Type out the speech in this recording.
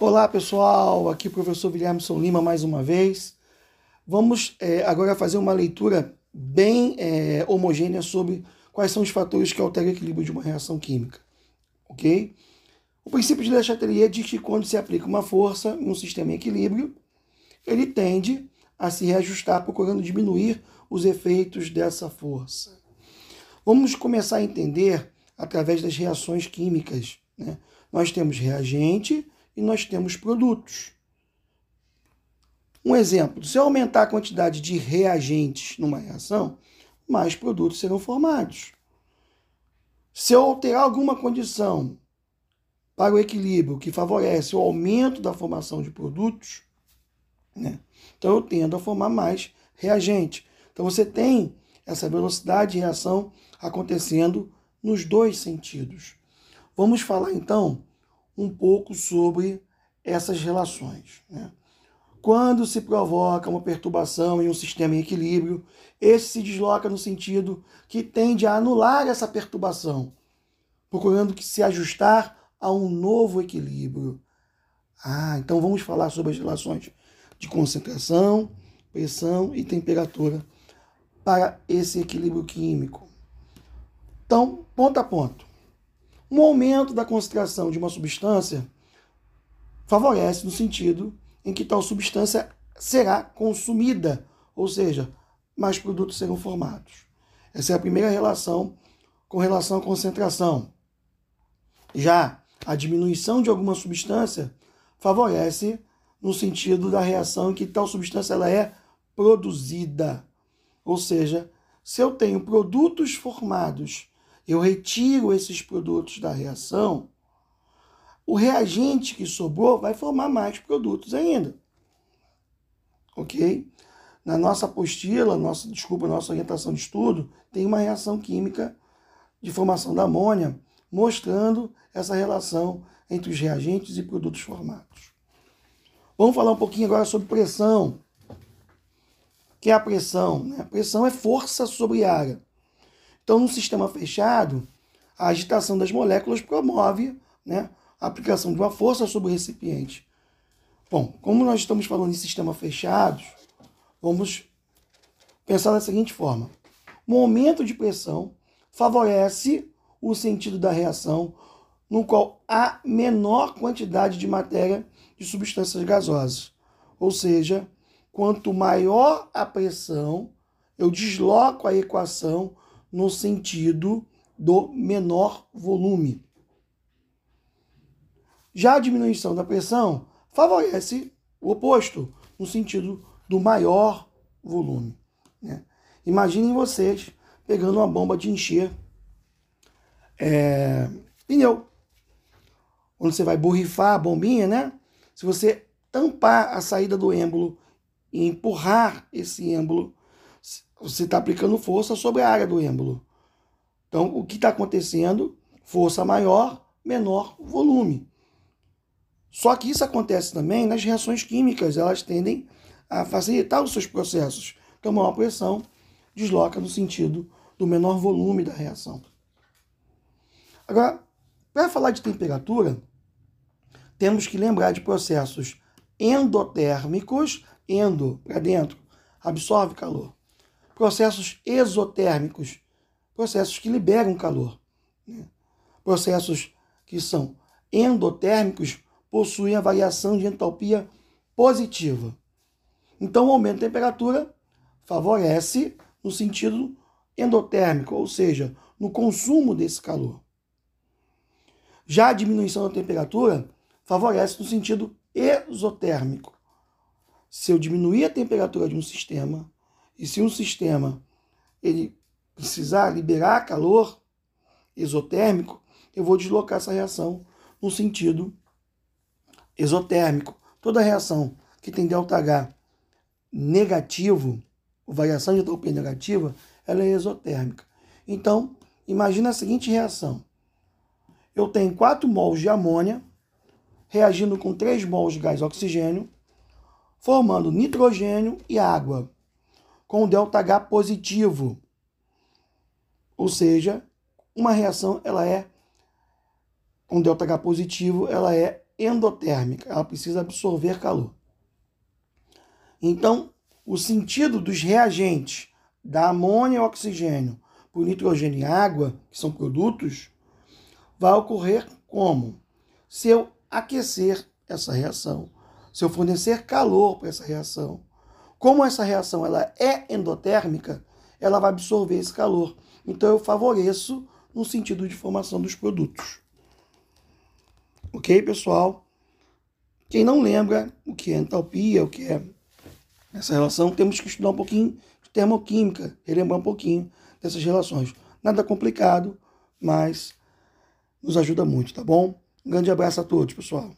Olá pessoal, aqui o professor Williamson Lima mais uma vez. Vamos é, agora fazer uma leitura bem é, homogênea sobre quais são os fatores que alteram o equilíbrio de uma reação química, ok? O princípio de Le Chatelier diz que quando se aplica uma força em um sistema em equilíbrio, ele tende a se reajustar procurando diminuir os efeitos dessa força. Vamos começar a entender através das reações químicas. Né? Nós temos reagente e nós temos produtos. Um exemplo: se eu aumentar a quantidade de reagentes numa reação, mais produtos serão formados. Se eu alterar alguma condição para o equilíbrio que favorece o aumento da formação de produtos, né? então eu tendo a formar mais reagente. Então você tem essa velocidade de reação acontecendo nos dois sentidos. Vamos falar então um pouco sobre essas relações. Né? Quando se provoca uma perturbação em um sistema em equilíbrio, esse se desloca no sentido que tende a anular essa perturbação, procurando que se ajustar a um novo equilíbrio. Ah, então vamos falar sobre as relações de concentração, pressão e temperatura para esse equilíbrio químico. Então, ponto a ponto. Um aumento da concentração de uma substância favorece no sentido em que tal substância será consumida, ou seja, mais produtos serão formados. Essa é a primeira relação com relação à concentração. Já a diminuição de alguma substância favorece no sentido da reação em que tal substância ela é produzida. Ou seja, se eu tenho produtos formados, eu retiro esses produtos da reação, o reagente que sobrou vai formar mais produtos ainda. Ok? Na nossa apostila, nossa, desculpa, nossa orientação de estudo, tem uma reação química de formação da amônia mostrando essa relação entre os reagentes e produtos formados. Vamos falar um pouquinho agora sobre pressão. que é a pressão? A pressão é força sobre área. Então, num sistema fechado, a agitação das moléculas promove né, a aplicação de uma força sobre o recipiente. Bom, como nós estamos falando em sistemas fechados, vamos pensar da seguinte forma: um aumento de pressão favorece o sentido da reação, no qual há menor quantidade de matéria de substâncias gasosas. Ou seja, quanto maior a pressão, eu desloco a equação no sentido do menor volume. Já a diminuição da pressão favorece o oposto, no sentido do maior volume. Né? Imaginem vocês pegando uma bomba de encher é, pneu. Quando você vai borrifar a bombinha, né? Se você tampar a saída do êmbolo e empurrar esse êmbolo, você está aplicando força sobre a área do êmbolo. Então, o que está acontecendo? Força maior, menor volume. Só que isso acontece também nas reações químicas, elas tendem a facilitar os seus processos. Então, maior pressão desloca no sentido do menor volume da reação. Agora, para falar de temperatura, temos que lembrar de processos endotérmicos, endo, para dentro, absorve calor. Processos exotérmicos, processos que liberam calor. Né? Processos que são endotérmicos, possuem a variação de entalpia positiva. Então, o aumento da temperatura favorece no sentido endotérmico, ou seja, no consumo desse calor. Já a diminuição da temperatura favorece no sentido exotérmico. Se eu diminuir a temperatura de um sistema, e se um sistema ele precisar liberar calor exotérmico, eu vou deslocar essa reação no sentido exotérmico. Toda reação que tem ΔH negativo, variação de entropia negativa, ela é exotérmica. Então, imagina a seguinte reação. Eu tenho 4 mols de amônia reagindo com 3 mols de gás oxigênio, formando nitrogênio e água, com ΔH positivo. Ou seja, uma reação ela é com ΔH positivo, ela é endotérmica, ela precisa absorver calor. Então, o sentido dos reagentes da amônia e oxigênio por nitrogênio e água, que são produtos, vai ocorrer como? Se eu aquecer essa reação, se eu fornecer calor para essa reação, como essa reação ela é endotérmica, ela vai absorver esse calor. Então eu favoreço no sentido de formação dos produtos. Ok, pessoal? Quem não lembra o que é entalpia, o que é essa relação, temos que estudar um pouquinho de termoquímica, relembrar um pouquinho dessas relações. Nada complicado, mas nos ajuda muito, tá bom? Um grande abraço a todos, pessoal.